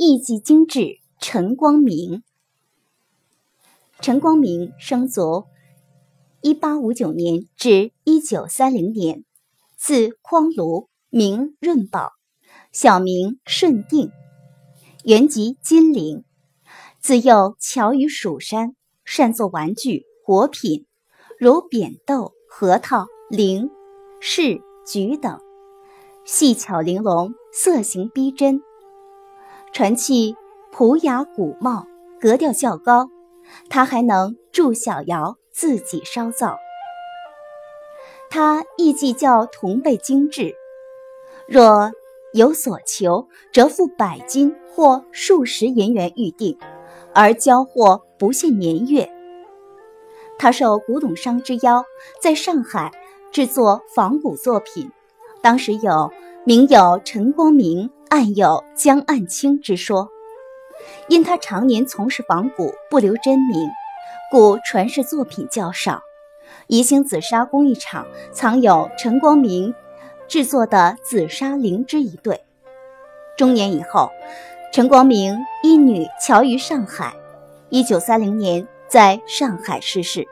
艺伎精致陈光明。陈光明生卒一八五九年至一九三零年，字匡庐，名润宝，小名顺定，原籍金陵。自幼巧于蜀山，善作玩具、果品，如扁豆、核桃、菱、柿、橘等，细巧玲珑，色形逼真。传器朴雅古貌，格调较高。他还能助小窑，自己烧造。他艺伎较同辈精致，若有所求，折付百金或数十银元预定，而交货不限年月。他受古董商之邀，在上海制作仿古作品。当时有名有陈光明，暗有江岸清之说。因他常年从事仿古，不留真名，故传世作品较少。宜兴紫砂工艺厂藏有陈光明制作的紫砂灵芝一对。中年以后，陈光明一女侨于上海，一九三零年在上海逝世。